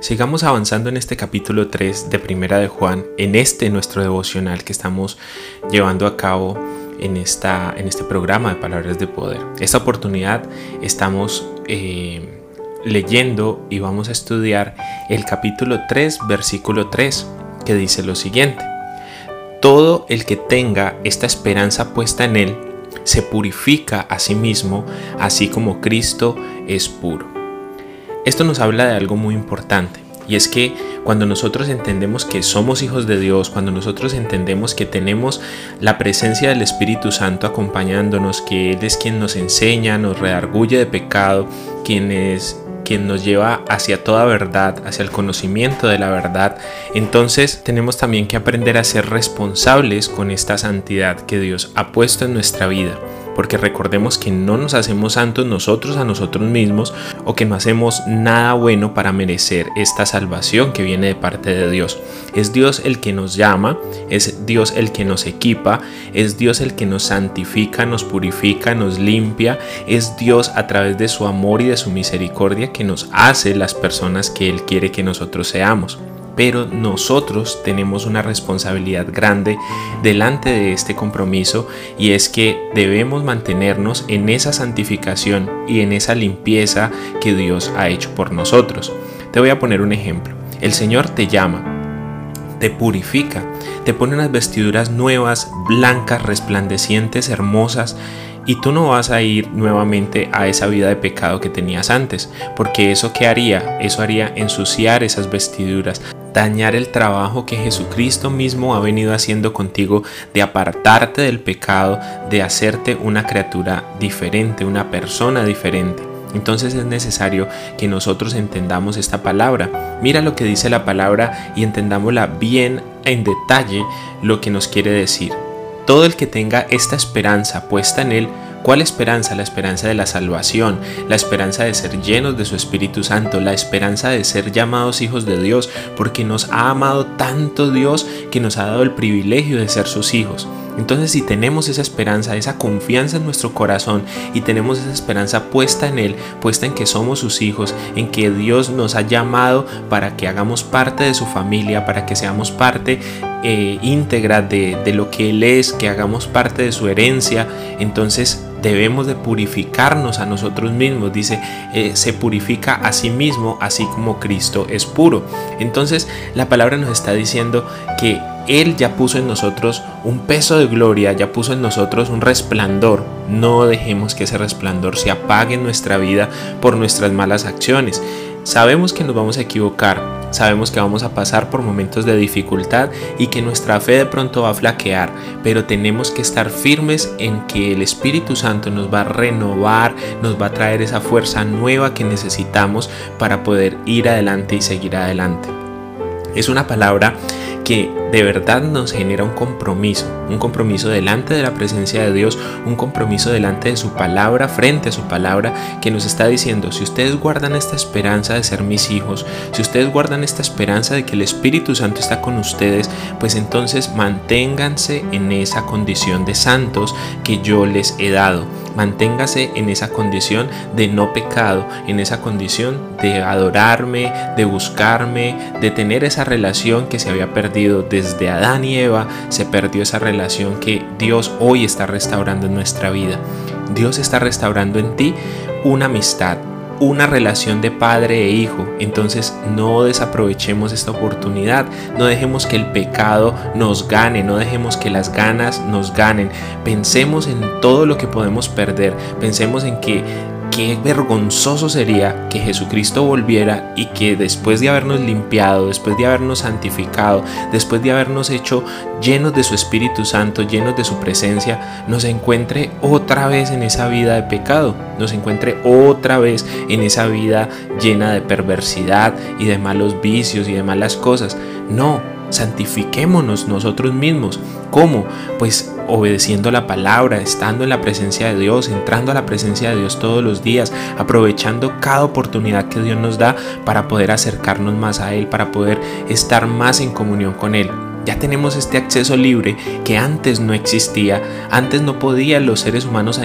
Sigamos avanzando en este capítulo 3 de Primera de Juan, en este nuestro devocional que estamos llevando a cabo en, esta, en este programa de Palabras de Poder. Esta oportunidad estamos eh, leyendo y vamos a estudiar el capítulo 3, versículo 3, que dice lo siguiente. Todo el que tenga esta esperanza puesta en él, se purifica a sí mismo, así como Cristo es puro. Esto nos habla de algo muy importante y es que cuando nosotros entendemos que somos hijos de Dios, cuando nosotros entendemos que tenemos la presencia del Espíritu Santo acompañándonos, que Él es quien nos enseña, nos redarguye de pecado, quien es quien nos lleva hacia toda verdad, hacia el conocimiento de la verdad, entonces tenemos también que aprender a ser responsables con esta santidad que Dios ha puesto en nuestra vida porque recordemos que no nos hacemos santos nosotros a nosotros mismos o que no hacemos nada bueno para merecer esta salvación que viene de parte de Dios. Es Dios el que nos llama, es Dios el que nos equipa, es Dios el que nos santifica, nos purifica, nos limpia, es Dios a través de su amor y de su misericordia que nos hace las personas que Él quiere que nosotros seamos pero nosotros tenemos una responsabilidad grande delante de este compromiso y es que debemos mantenernos en esa santificación y en esa limpieza que Dios ha hecho por nosotros. Te voy a poner un ejemplo. El Señor te llama, te purifica, te pone unas vestiduras nuevas, blancas, resplandecientes, hermosas, y tú no vas a ir nuevamente a esa vida de pecado que tenías antes, porque eso que haría, eso haría ensuciar esas vestiduras, dañar el trabajo que Jesucristo mismo ha venido haciendo contigo de apartarte del pecado, de hacerte una criatura diferente, una persona diferente. Entonces es necesario que nosotros entendamos esta palabra. Mira lo que dice la palabra y entendámosla bien en detalle lo que nos quiere decir. Todo el que tenga esta esperanza puesta en él ¿Cuál esperanza? La esperanza de la salvación, la esperanza de ser llenos de su Espíritu Santo, la esperanza de ser llamados hijos de Dios, porque nos ha amado tanto Dios que nos ha dado el privilegio de ser sus hijos. Entonces si tenemos esa esperanza, esa confianza en nuestro corazón y tenemos esa esperanza puesta en Él, puesta en que somos sus hijos, en que Dios nos ha llamado para que hagamos parte de su familia, para que seamos parte eh, íntegra de, de lo que Él es, que hagamos parte de su herencia, entonces debemos de purificarnos a nosotros mismos. Dice, eh, se purifica a sí mismo, así como Cristo es puro. Entonces la palabra nos está diciendo que Él ya puso en nosotros un peso de gloria, ya puso en nosotros un resplandor. No dejemos que ese resplandor se apague en nuestra vida por nuestras malas acciones. Sabemos que nos vamos a equivocar, sabemos que vamos a pasar por momentos de dificultad y que nuestra fe de pronto va a flaquear, pero tenemos que estar firmes en que el Espíritu Santo nos va a renovar, nos va a traer esa fuerza nueva que necesitamos para poder ir adelante y seguir adelante. Es una palabra que de verdad nos genera un compromiso, un compromiso delante de la presencia de Dios, un compromiso delante de su palabra, frente a su palabra, que nos está diciendo, si ustedes guardan esta esperanza de ser mis hijos, si ustedes guardan esta esperanza de que el Espíritu Santo está con ustedes, pues entonces manténganse en esa condición de santos que yo les he dado. Manténgase en esa condición de no pecado, en esa condición de adorarme, de buscarme, de tener esa relación que se había perdido desde Adán y Eva, se perdió esa relación que Dios hoy está restaurando en nuestra vida. Dios está restaurando en ti una amistad, una relación de padre e hijo. Entonces no desaprovechemos esta oportunidad, no dejemos que el pecado nos gane, no dejemos que las ganas nos ganen. Pensemos en todo lo que podemos perder, pensemos en que qué vergonzoso sería que Jesucristo volviera y que después de habernos limpiado, después de habernos santificado, después de habernos hecho llenos de su Espíritu Santo, llenos de su presencia, nos encuentre otra vez en esa vida de pecado, nos encuentre otra vez en esa vida llena de perversidad y de malos vicios y de malas cosas. No, santifiquémonos nosotros mismos. ¿Cómo? Pues obedeciendo la palabra, estando en la presencia de Dios, entrando a la presencia de Dios todos los días, aprovechando cada oportunidad que Dios nos da para poder acercarnos más a Él, para poder estar más en comunión con Él. Ya tenemos este acceso libre que antes no existía. Antes no podían los seres humanos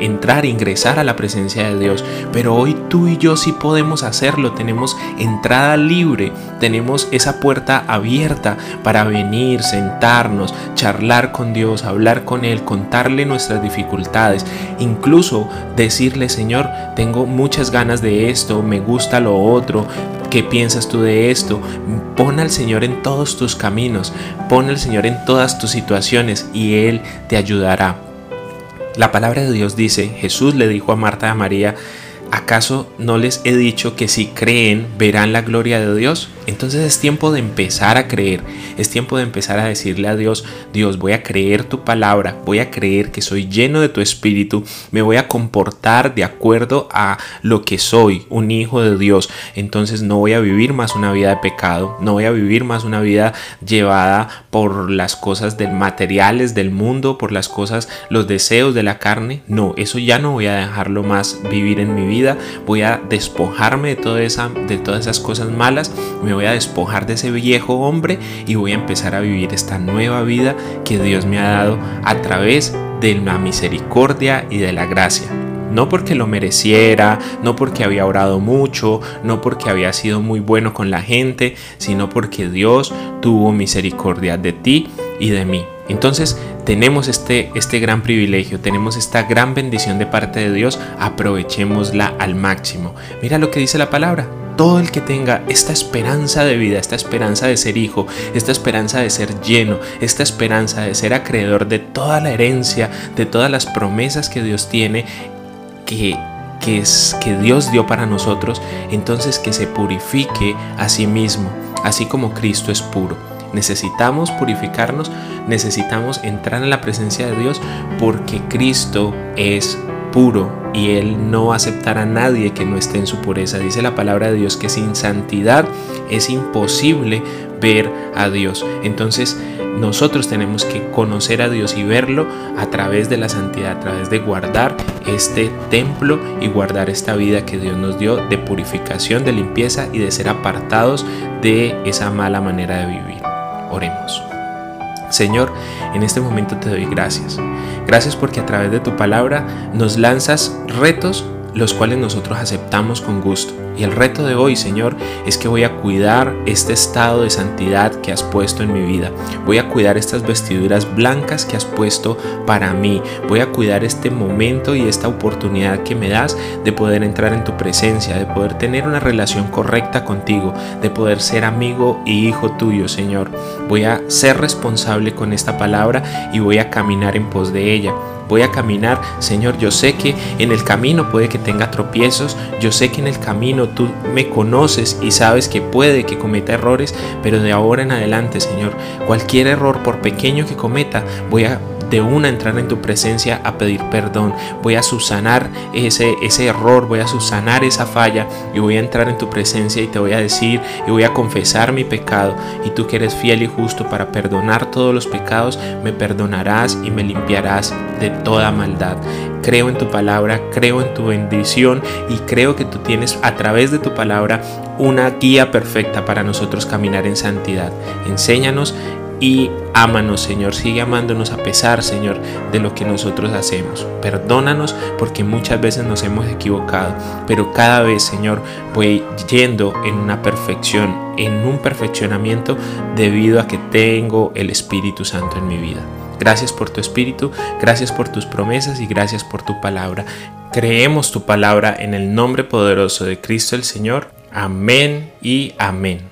entrar, ingresar a la presencia de Dios. Pero hoy tú y yo sí podemos hacerlo. Tenemos entrada libre. Tenemos esa puerta abierta para venir, sentarnos, charlar con Dios, hablar con Él, contarle nuestras dificultades. Incluso decirle, Señor, tengo muchas ganas de esto, me gusta lo otro, ¿Qué piensas tú de esto? Pon al Señor en todos tus caminos, pon al Señor en todas tus situaciones y Él te ayudará. La palabra de Dios dice, Jesús le dijo a Marta y a María, ¿acaso no les he dicho que si creen verán la gloria de Dios? Entonces es tiempo de empezar a creer, es tiempo de empezar a decirle a Dios, Dios, voy a creer tu palabra, voy a creer que soy lleno de tu espíritu, me voy a comportar de acuerdo a lo que soy, un hijo de Dios. Entonces no voy a vivir más una vida de pecado, no voy a vivir más una vida llevada por las cosas del materiales del mundo, por las cosas, los deseos de la carne. No, eso ya no voy a dejarlo más vivir en mi vida, voy a despojarme de, de todas esas cosas malas voy a despojar de ese viejo hombre y voy a empezar a vivir esta nueva vida que Dios me ha dado a través de la misericordia y de la gracia. No porque lo mereciera, no porque había orado mucho, no porque había sido muy bueno con la gente, sino porque Dios tuvo misericordia de ti y de mí. Entonces tenemos este, este gran privilegio, tenemos esta gran bendición de parte de Dios, aprovechémosla al máximo. Mira lo que dice la palabra, todo el que tenga esta esperanza de vida, esta esperanza de ser hijo, esta esperanza de ser lleno, esta esperanza de ser acreedor de toda la herencia, de todas las promesas que Dios tiene, que, que, Dios dio para nosotros, entonces que se purifique a sí mismo, así como Cristo es puro. Necesitamos purificarnos, necesitamos entrar en la presencia de Dios porque Cristo es puro y Él no aceptará a nadie que no esté en su pureza. Dice la palabra de Dios que sin santidad es imposible ver a Dios. Entonces nosotros tenemos que conocer a Dios y verlo a través de la santidad, a través de guardar este templo y guardar esta vida que Dios nos dio de purificación, de limpieza y de ser apartados de esa mala manera de vivir. Oremos. Señor, en este momento te doy gracias. Gracias porque a través de tu palabra nos lanzas retos los cuales nosotros aceptamos con gusto. Y el reto de hoy, Señor, es que voy a cuidar este estado de santidad que has puesto en mi vida. Voy a cuidar estas vestiduras blancas que has puesto para mí. Voy a cuidar este momento y esta oportunidad que me das de poder entrar en tu presencia, de poder tener una relación correcta contigo, de poder ser amigo y hijo tuyo, Señor. Voy a ser responsable con esta palabra y voy a caminar en pos de ella voy a caminar, Señor, yo sé que en el camino puede que tenga tropiezos, yo sé que en el camino tú me conoces y sabes que puede que cometa errores, pero de ahora en adelante, Señor, cualquier error, por pequeño que cometa, voy a de una entrar en tu presencia a pedir perdón. Voy a subsanar ese, ese error, voy a subsanar esa falla y voy a entrar en tu presencia y te voy a decir y voy a confesar mi pecado. Y tú que eres fiel y justo para perdonar todos los pecados, me perdonarás y me limpiarás de toda maldad. Creo en tu palabra, creo en tu bendición y creo que tú tienes a través de tu palabra una guía perfecta para nosotros caminar en santidad. Enséñanos y ámanos, Señor. Sigue amándonos a pesar, Señor, de lo que nosotros hacemos. Perdónanos porque muchas veces nos hemos equivocado, pero cada vez, Señor, voy yendo en una perfección, en un perfeccionamiento debido a que tengo el Espíritu Santo en mi vida. Gracias por tu Espíritu, gracias por tus promesas y gracias por tu palabra. Creemos tu palabra en el nombre poderoso de Cristo el Señor. Amén y amén.